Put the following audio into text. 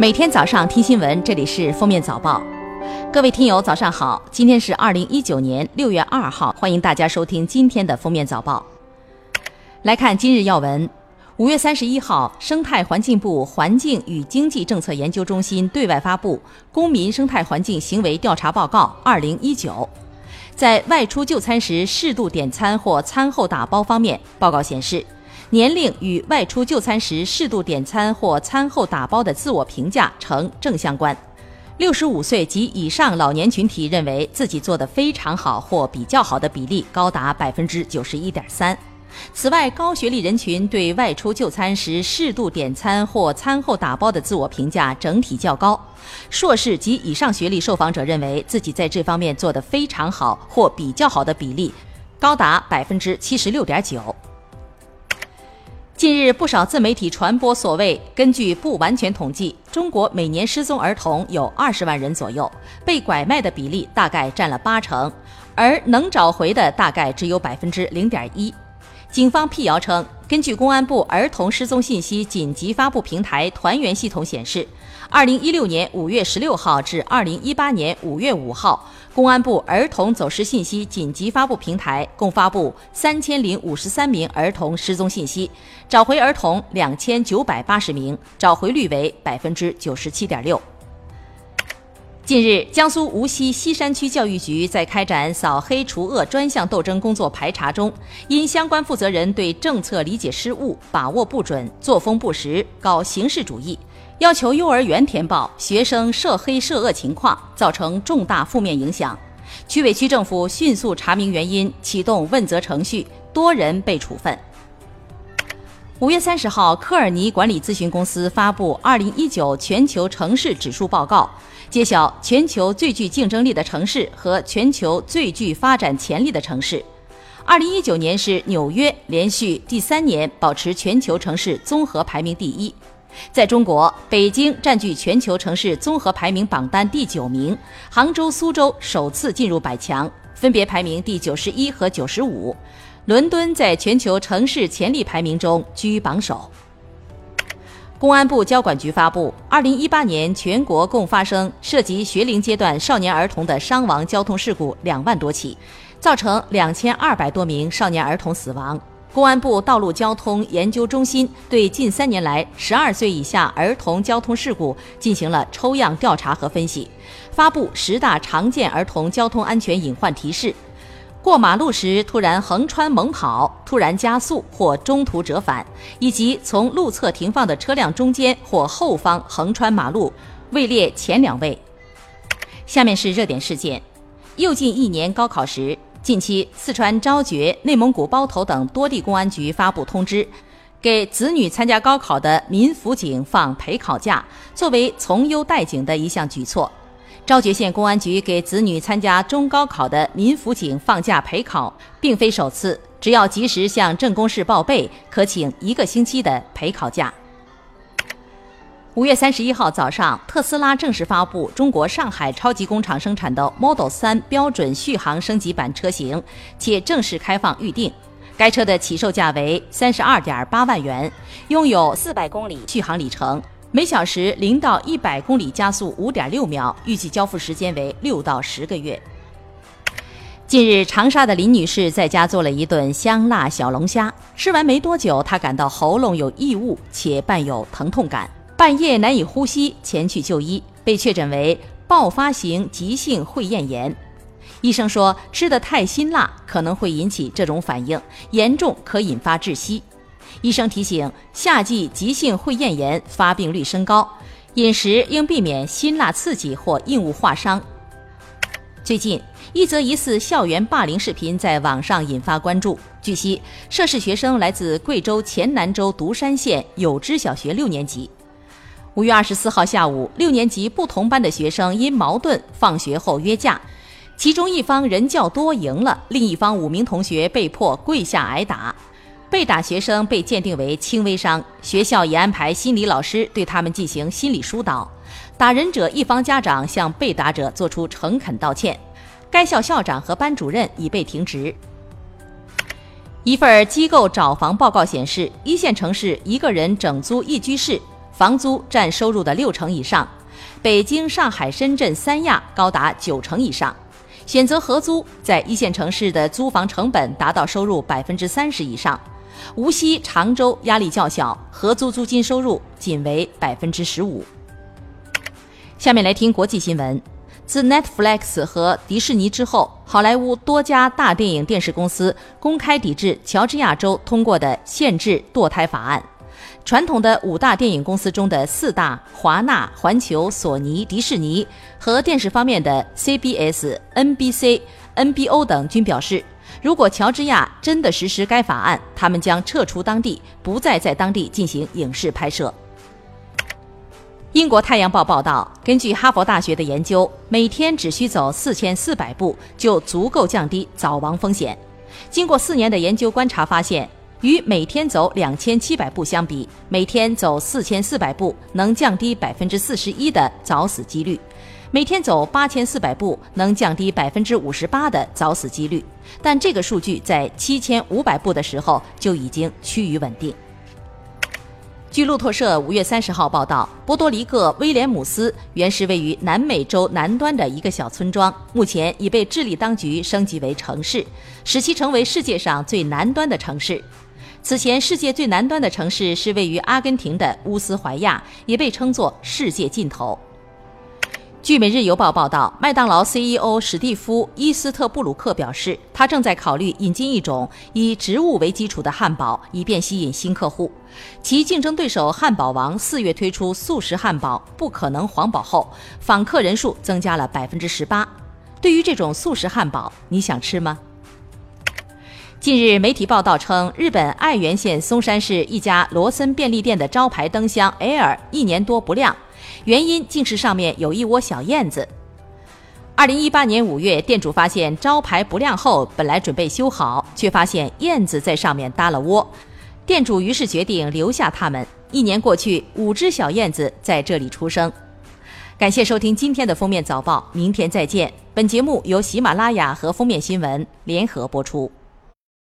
每天早上听新闻，这里是封面早报。各位听友，早上好！今天是二零一九年六月二号，欢迎大家收听今天的封面早报。来看今日要闻：五月三十一号，生态环境部环境与经济政策研究中心对外发布《公民生态环境行为调查报告（二零一九）》。在外出就餐时适度点餐或餐后打包方面，报告显示。年龄与外出就餐时适度点餐或餐后打包的自我评价呈正相关。六十五岁及以上老年群体认为自己做得非常好或比较好的比例高达百分之九十一点三。此外，高学历人群对外出就餐时适度点餐或餐后打包的自我评价整体较高。硕士及以上学历受访者认为自己在这方面做得非常好或比较好的比例高达百分之七十六点九。近日，不少自媒体传播所谓根据不完全统计，中国每年失踪儿童有二十万人左右，被拐卖的比例大概占了八成，而能找回的大概只有百分之零点一。警方辟谣称，根据公安部儿童失踪信息紧急发布平台团员系统显示。二零一六年五月十六号至二零一八年五月五号，公安部儿童走失信息紧急发布平台共发布三千零五十三名儿童失踪信息，找回儿童两千九百八十名，找回率为百分之九十七点六。近日，江苏无锡锡山区教育局在开展扫黑除恶专项斗争工作排查中，因相关负责人对政策理解失误、把握不准、作风不实、搞形式主义。要求幼儿园填报学生涉黑涉恶情况，造成重大负面影响。区委区政府迅速查明原因，启动问责程序，多人被处分。五月三十号，科尔尼管理咨询公司发布二零一九全球城市指数报告，揭晓全球最具竞争力的城市和全球最具发展潜力的城市。二零一九年是纽约连续第三年保持全球城市综合排名第一。在中国，北京占据全球城市综合排名榜单第九名，杭州、苏州首次进入百强，分别排名第九十一和九十五。伦敦在全球城市潜力排名中居榜首。公安部交管局发布，二零一八年全国共发生涉及学龄阶段少年儿童的伤亡交通事故两万多起，造成两千二百多名少年儿童死亡。公安部道路交通研究中心对近三年来十二岁以下儿童交通事故进行了抽样调查和分析，发布十大常见儿童交通安全隐患提示：过马路时突然横穿猛跑、突然加速或中途折返，以及从路侧停放的车辆中间或后方横穿马路，位列前两位。下面是热点事件：又近一年高考时。近期，四川昭觉、内蒙古包头等多地公安局发布通知，给子女参加高考的民辅警放陪考假，作为从优待警的一项举措。昭觉县公安局给子女参加中高考的民辅警放假陪考，并非首次，只要及时向镇公市报备，可请一个星期的陪考假。五月三十一号早上，特斯拉正式发布中国上海超级工厂生产的 Model 3标准续航升级版车型，且正式开放预定。该车的起售价为三十二点八万元，拥有四百公里续航里程，每小时零到一百公里加速五点六秒，预计交付时间为六到十个月。近日，长沙的林女士在家做了一顿香辣小龙虾，吃完没多久，她感到喉咙有异物，且伴有疼痛感。半夜难以呼吸，前去就医，被确诊为爆发型急性会厌炎。医生说，吃的太辛辣可能会引起这种反应，严重可引发窒息。医生提醒，夏季急性会厌炎发病率升高，饮食应避免辛辣刺激或硬物划伤。最近，一则疑似校园霸凌视频在网上引发关注。据悉，涉事学生来自贵州黔南州独山县有知小学六年级。五月二十四号下午，六年级不同班的学生因矛盾放学后约架，其中一方人较多赢了，另一方五名同学被迫跪下挨打，被打学生被鉴定为轻微伤，学校已安排心理老师对他们进行心理疏导。打人者一方家长向被打者作出诚恳道歉，该校校长和班主任已被停职。一份机构找房报告显示，一线城市一个人整租一居室。房租占收入的六成以上；北京、上海、深圳、三亚高达九成以上。选择合租，在一线城市的租房成本达到收入百分之三十以上；无锡、常州压力较小，合租租金收入仅为百分之十五。下面来听国际新闻。自 Netflix 和迪士尼之后，好莱坞多家大电影电视公司公开抵制乔治亚州通过的限制堕胎法案。传统的五大电影公司中的四大华纳、环球、索尼、迪士尼和电视方面的 CBS、NBC、NBO 等均表示，如果乔治亚真的实施该法案，他们将撤出当地，不再在当地进行影视拍摄。英国《太阳报》报道，根据哈佛大学的研究，每天只需走四千四百步就足够降低早亡风险。经过四年的研究观察发现，与每天走两千七百步相比，每天走四千四百步能降低百分之四十一的早死几率；每天走八千四百步能降低百分之五十八的早死几率。但这个数据在七千五百步的时候就已经趋于稳定。据路透社五月三十号报道，波多黎各威廉姆斯原是位于南美洲南端的一个小村庄，目前已被智利当局升级为城市，使其成为世界上最南端的城市。此前，世界最南端的城市是位于阿根廷的乌斯怀亚，也被称作世界尽头。据《每日邮报》报道，麦当劳 CEO 史蒂夫·伊斯特布鲁克表示，他正在考虑引进一种以植物为基础的汉堡，以便吸引新客户。其竞争对手汉堡王四月推出素食汉堡“不可能黄堡”后，访客人数增加了百分之十八。对于这种素食汉堡，你想吃吗？近日，媒体报道称，日本爱媛县松山市一家罗森便利店的招牌灯箱 Air 一年多不亮。原因竟是上面有一窝小燕子。二零一八年五月，店主发现招牌不亮后，本来准备修好，却发现燕子在上面搭了窝。店主于是决定留下它们。一年过去，五只小燕子在这里出生。感谢收听今天的封面早报，明天再见。本节目由喜马拉雅和封面新闻联合播出。